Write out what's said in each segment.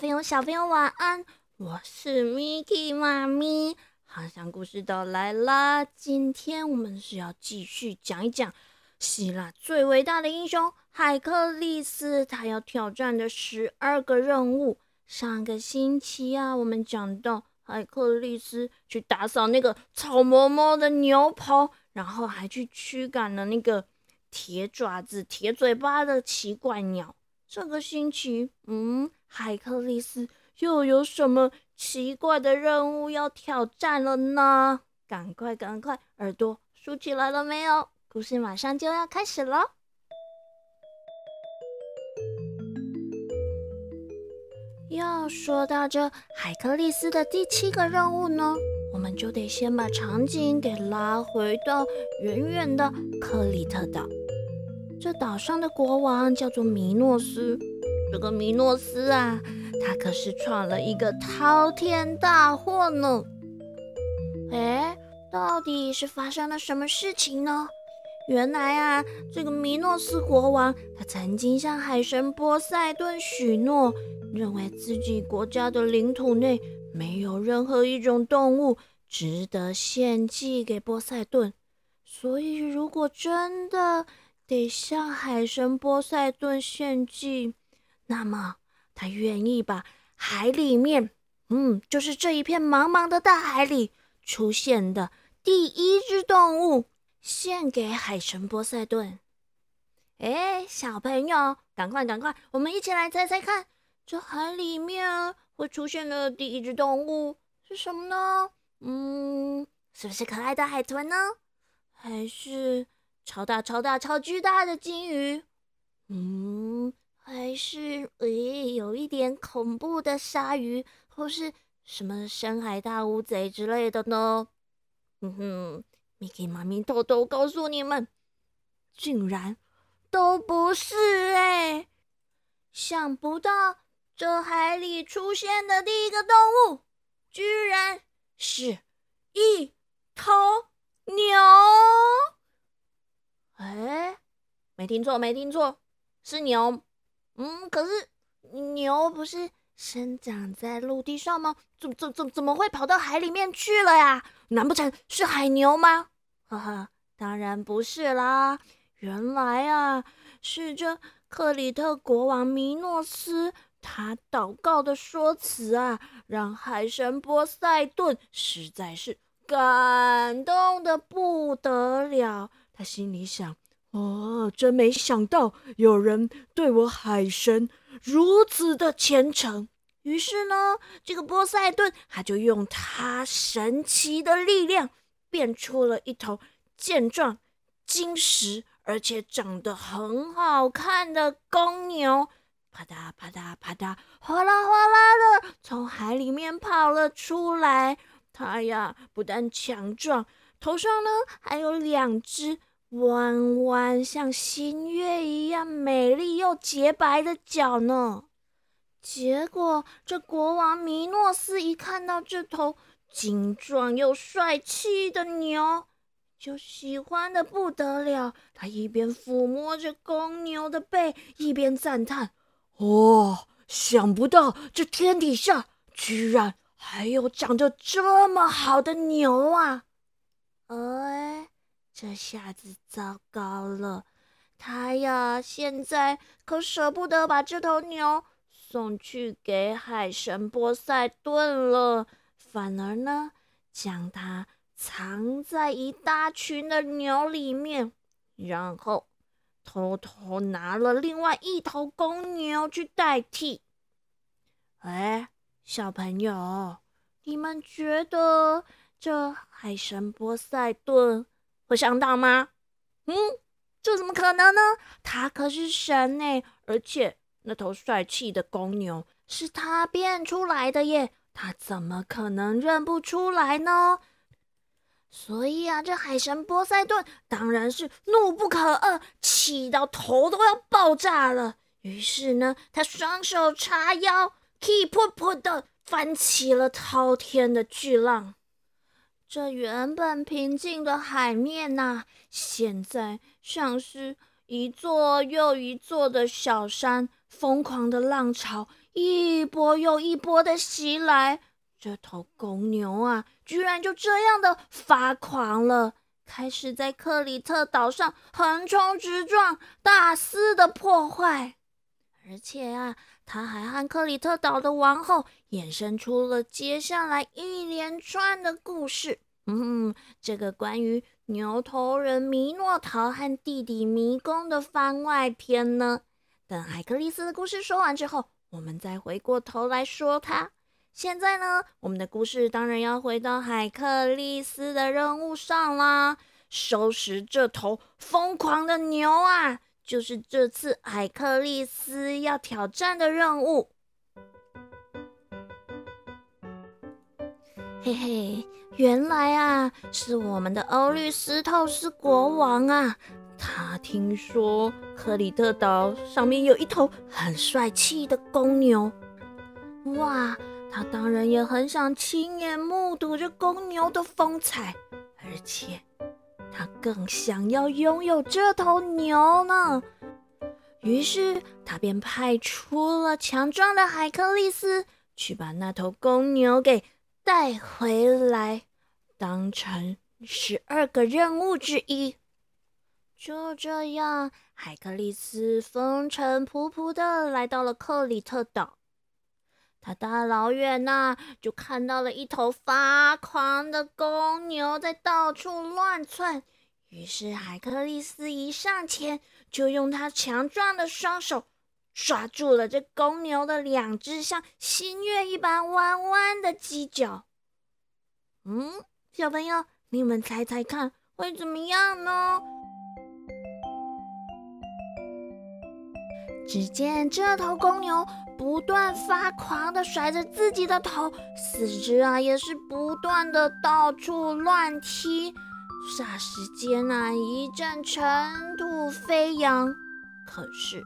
朋友小朋友晚安，我是 Miki 妈咪，航向故事都来啦。今天我们是要继续讲一讲希腊最伟大的英雄海克力斯，他要挑战的十二个任务。上个星期啊，我们讲到海克力斯去打扫那个草毛毛的牛棚，然后还去驱赶了那个铁爪子、铁嘴巴的奇怪鸟。这个星期，嗯，海克力斯又有什么奇怪的任务要挑战了呢？赶快，赶快，耳朵竖起来了没有？故事马上就要开始了。要说到这海克力斯的第七个任务呢，我们就得先把场景给拉回到远远的克里特岛。这岛上的国王叫做米诺斯。这个米诺斯啊，他可是闯了一个滔天大祸呢。哎，到底是发生了什么事情呢？原来啊，这个米诺斯国王他曾经向海神波塞顿许诺，认为自己国家的领土内没有任何一种动物值得献祭给波塞顿。所以，如果真的……得向海神波塞顿献祭，那么他愿意把海里面，嗯，就是这一片茫茫的大海里出现的第一只动物献给海神波塞顿。哎，小朋友，赶快赶快，我们一起来猜猜看，这海里面会出现的第一只动物是什么呢？嗯，是不是可爱的海豚呢？还是？超大、超大、超巨大的鲸鱼，嗯，还是诶，有一点恐怖的鲨鱼，或是什么深海大乌贼之类的呢？嗯哼，Mickey 妈咪偷偷告诉你们，竟然都不是哎！想不到这海里出现的第一个动物，居然是一头牛。哎，没听错，没听错，是牛。嗯，可是牛不是生长在陆地上吗？怎怎怎怎么会跑到海里面去了呀？难不成是海牛吗？哈哈，当然不是啦。原来啊，是这克里特国王米诺斯他祷告的说辞啊，让海神波塞顿实在是感动的不得了。他心里想：“哦，真没想到有人对我海神如此的虔诚。”于是呢，这个波塞顿他就用他神奇的力量变出了一头健壮、精实而且长得很好看的公牛，啪嗒啪嗒啪嗒，哗啦哗啦的从海里面跑了出来。它呀，不但强壮，头上呢还有两只。弯弯像新月一样美丽又洁白的脚呢。结果，这国王米诺斯一看到这头精壮又帅气的牛，就喜欢的不得了。他一边抚摸着公牛的背，一边赞叹：“哦，想不到这天底下居然还有长得这么好的牛啊！”哎。这下子糟糕了，他呀，现在可舍不得把这头牛送去给海神波塞顿了，反而呢，将它藏在一大群的牛里面，然后偷偷拿了另外一头公牛去代替。哎，小朋友，你们觉得这海神波塞顿？会上当吗？嗯，这怎么可能呢？他可是神呢，而且那头帅气的公牛是他变出来的耶，他怎么可能认不出来呢？所以啊，这海神波塞顿当然是怒不可遏，气到头都要爆炸了。于是呢，他双手叉腰，keep 噗噗的翻起了滔天的巨浪。这原本平静的海面呐，现在像是一座又一座的小山疯狂的浪潮一波又一波的袭来，这头公牛啊，居然就这样的发狂了，开始在克里特岛上横冲直撞，大肆的破坏。而且啊，他还和克里特岛的王后衍生出了接下来一连串的故事。嗯，这个关于牛头人米诺陶和弟弟迷宫的番外篇呢？等海克利斯的故事说完之后，我们再回过头来说他。现在呢，我们的故事当然要回到海克利斯的任务上啦，收拾这头疯狂的牛啊，就是这次海克力斯要挑战的任务。嘿嘿，原来啊，是我们的欧律斯透斯国王啊。他听说克里特岛上面有一头很帅气的公牛，哇！他当然也很想亲眼目睹这公牛的风采，而且他更想要拥有这头牛呢。于是他便派出了强壮的海克力斯，去把那头公牛给带回来，当成十二个任务之一。就这样，海克力斯风尘仆仆的来到了克里特岛。他大老远呐，就看到了一头发狂的公牛在到处乱窜。于是，海克力斯一上前，就用他强壮的双手抓住了这公牛的两只像新月一般弯弯的犄角。嗯，小朋友，你们猜猜看，会怎么样呢？只见这头公牛不断发狂的甩着自己的头，四肢啊也是不断的到处乱踢，霎时间啊一阵尘土飞扬。可是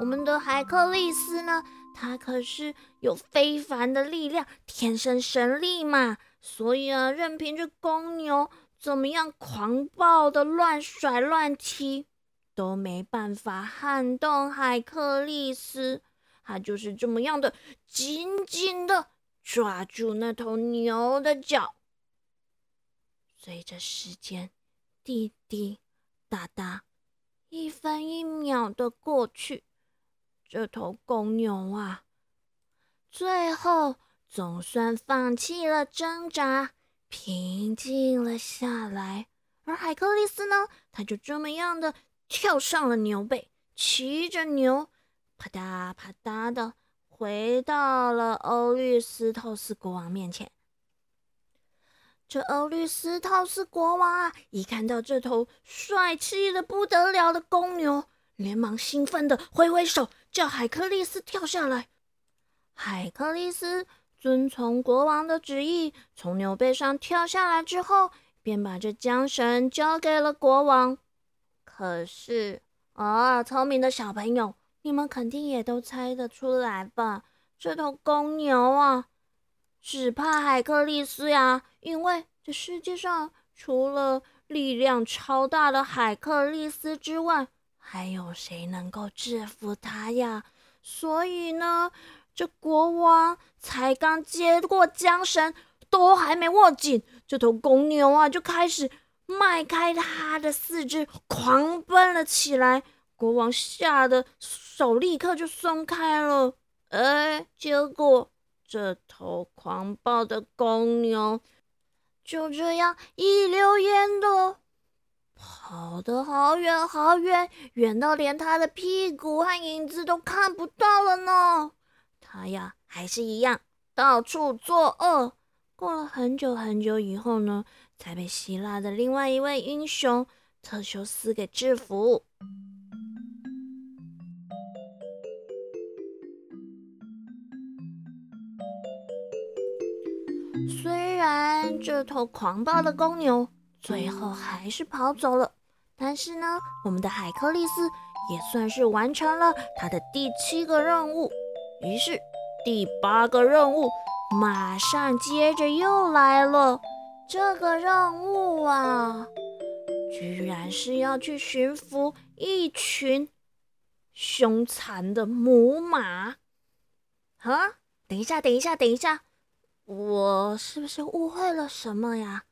我们的海克力斯呢，他可是有非凡的力量，天生神力嘛，所以啊，任凭这公牛怎么样狂暴的乱甩乱踢。都没办法撼动海克利斯，他就是这么样的紧紧的抓住那头牛的脚。随着时间滴滴答答，一分一秒的过去，这头公牛啊，最后总算放弃了挣扎，平静了下来。而海克力斯呢，他就这么样的。跳上了牛背，骑着牛，啪嗒啪嗒的回到了欧律斯透斯国王面前。这欧律斯透斯国王啊，一看到这头帅气的不得了的公牛，连忙兴奋的挥挥手，叫海克利斯跳下来。海克利斯遵从国王的旨意，从牛背上跳下来之后，便把这缰绳交给了国王。可是啊，聪明的小朋友，你们肯定也都猜得出来吧？这头公牛啊，只怕海克力斯呀，因为这世界上除了力量超大的海克力斯之外，还有谁能够制服他呀？所以呢，这国王才刚接过缰绳，都还没握紧，这头公牛啊，就开始。迈开他的四肢，狂奔了起来。国王吓得手立刻就松开了。哎，结果这头狂暴的公牛就这样一溜烟的跑得好远好远，远到连他的屁股和影子都看不到了呢。他呀，还是一样到处作恶。过了很久很久以后呢？才被希腊的另外一位英雄特修斯给制服。虽然这头狂暴的公牛最后还是跑走了，但是呢，我们的海克力斯也算是完成了他的第七个任务。于是，第八个任务马上接着又来了。这个任务啊，居然是要去驯服一群凶残的母马。啊，等一下，等一下，等一下，我是不是误会了什么呀？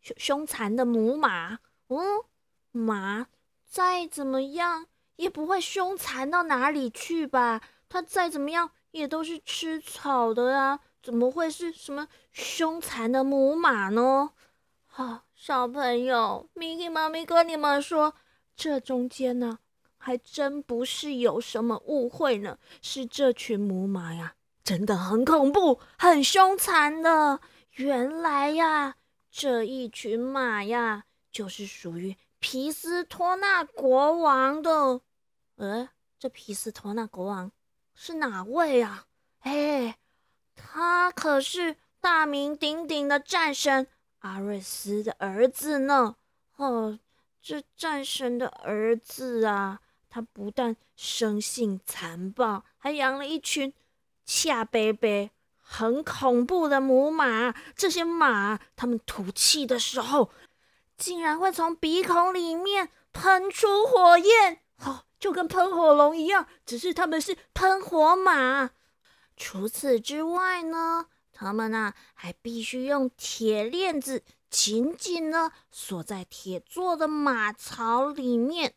凶凶残的母马，嗯，马再怎么样也不会凶残到哪里去吧？它再怎么样也都是吃草的啊，怎么会是什么凶残的母马呢？啊，小朋友，Miki 妈咪跟你们说，这中间呢，还真不是有什么误会呢，是这群母马呀，真的很恐怖、很凶残的。原来呀，这一群马呀，就是属于皮斯托纳国王的。呃，这皮斯托纳国王。是哪位啊？哎，他可是大名鼎鼎的战神阿瑞斯的儿子呢。哦，这战神的儿子啊，他不但生性残暴，还养了一群恰贝贝很恐怖的母马。这些马，它们吐气的时候，竟然会从鼻孔里面喷出火焰。好。就跟喷火龙一样，只是他们是喷火马。除此之外呢，他们啊还必须用铁链子紧紧的锁在铁做的马槽里面。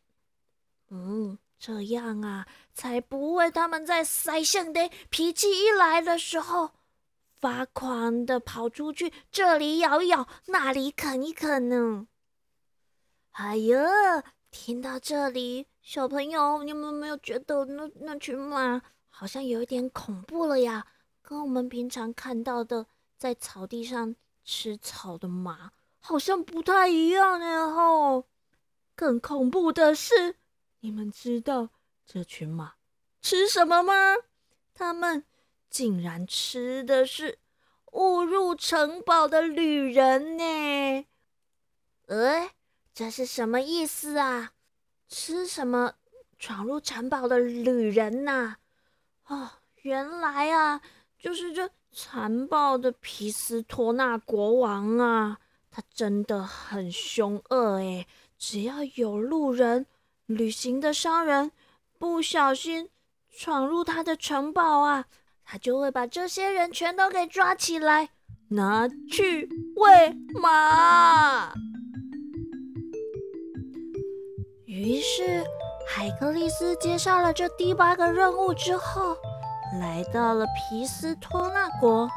嗯，这样啊，才不会他们在塞圣的脾气一来的时候，发狂的跑出去，这里咬一咬，那里啃一啃呢。哎呀，听到这里。小朋友，你们没有觉得那那群马好像有一点恐怖了呀？跟我们平常看到的在草地上吃草的马好像不太一样呢。吼，更恐怖的是，你们知道这群马吃什么吗？他们竟然吃的是误入城堡的旅人呢！哎，这是什么意思啊？吃什么闯入城堡的旅人呐？哦，原来啊，就是这残暴的皮斯托纳国王啊！他真的很凶恶诶，只要有路人、旅行的商人不小心闯入他的城堡啊，他就会把这些人全都给抓起来，拿去喂马。于是，海格力斯接下了这第八个任务之后，来到了皮斯托纳国。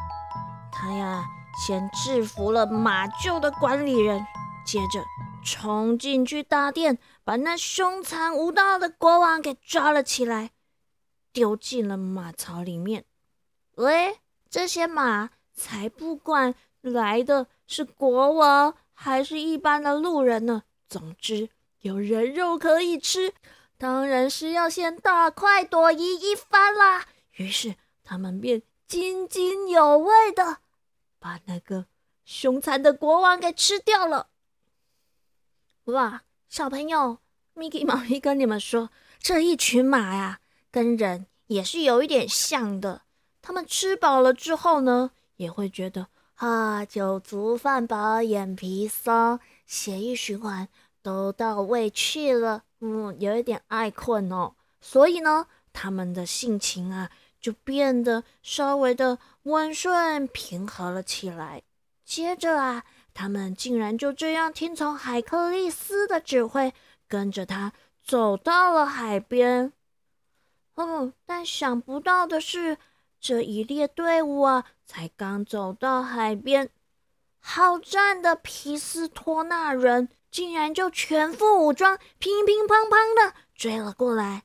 他呀，先制服了马厩的管理人，接着冲进去大殿，把那凶残无道的国王给抓了起来，丢进了马槽里面。喂，这些马才不管来的是国王还是一般的路人呢。总之。有人肉可以吃，当然是要先大快朵颐一番啦。于是他们便津津有味的把那个凶残的国王给吃掉了。哇，小朋友，Mickey 猫咪跟你们说，这一群马呀，跟人也是有一点像的。他们吃饱了之后呢，也会觉得啊，酒足饭饱，眼皮松，血液循环。都到位去了，嗯，有一点爱困哦，所以呢，他们的性情啊就变得稍微的温顺平和了起来。接着啊，他们竟然就这样听从海克利斯的指挥，跟着他走到了海边。嗯，但想不到的是，这一列队伍啊，才刚走到海边，好战的皮斯托纳人。竟然就全副武装，乒乒乓乓的追了过来。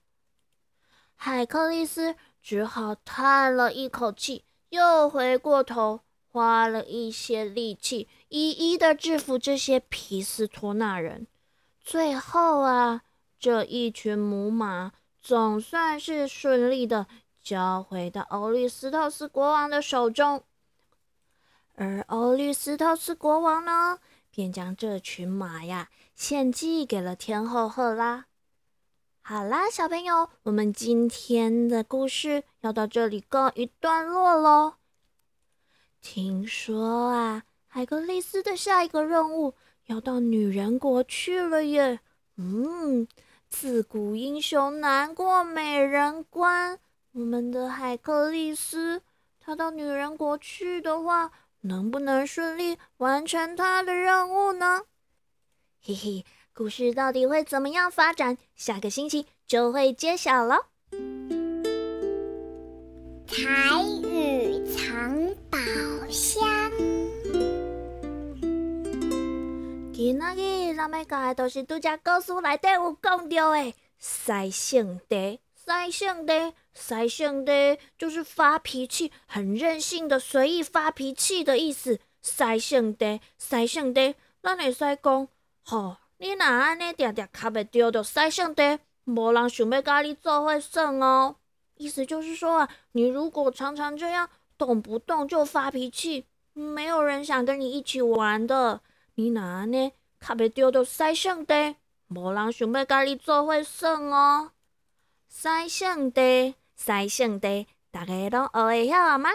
海克利斯只好叹了一口气，又回过头，花了一些力气，一一的制服这些皮斯托纳人。最后啊，这一群母马总算是顺利的交回到欧律斯托斯国王的手中。而欧律斯托斯国王呢？便将这群马呀献祭给了天后赫拉。好啦，小朋友，我们今天的故事要到这里告一段落喽。听说啊，海格力斯的下一个任务要到女人国去了耶。嗯，自古英雄难过美人关。我们的海克力斯，他到女人国去的话，能不能顺利完成他的任务呢？嘿嘿，故事到底会怎么样发展？下个星期就会揭晓了。彩雨藏宝箱。今仔日咱要教的都是拄只故事内底有讲到的塞性地，塞性地，塞性地，就是发脾气、很任性的随意发脾气的意思。塞性地，塞性地，咱会使讲。吼，你若安尼定定卡袂着，就使性地，无人想要甲你做伙耍哦。意思就是说啊，你如果常常这样动不动就发脾气，没有人想跟你一起玩的。你若安尼卡袂着，就使性地，无人想要甲你做伙耍哦。塞圣地，塞圣地，大家拢学会晓了吗？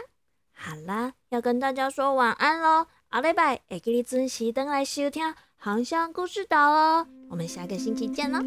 好啦，要跟大家说晚安喽。下礼拜会记你准时登来收听。航向故事岛哦，我们下个星期见喽。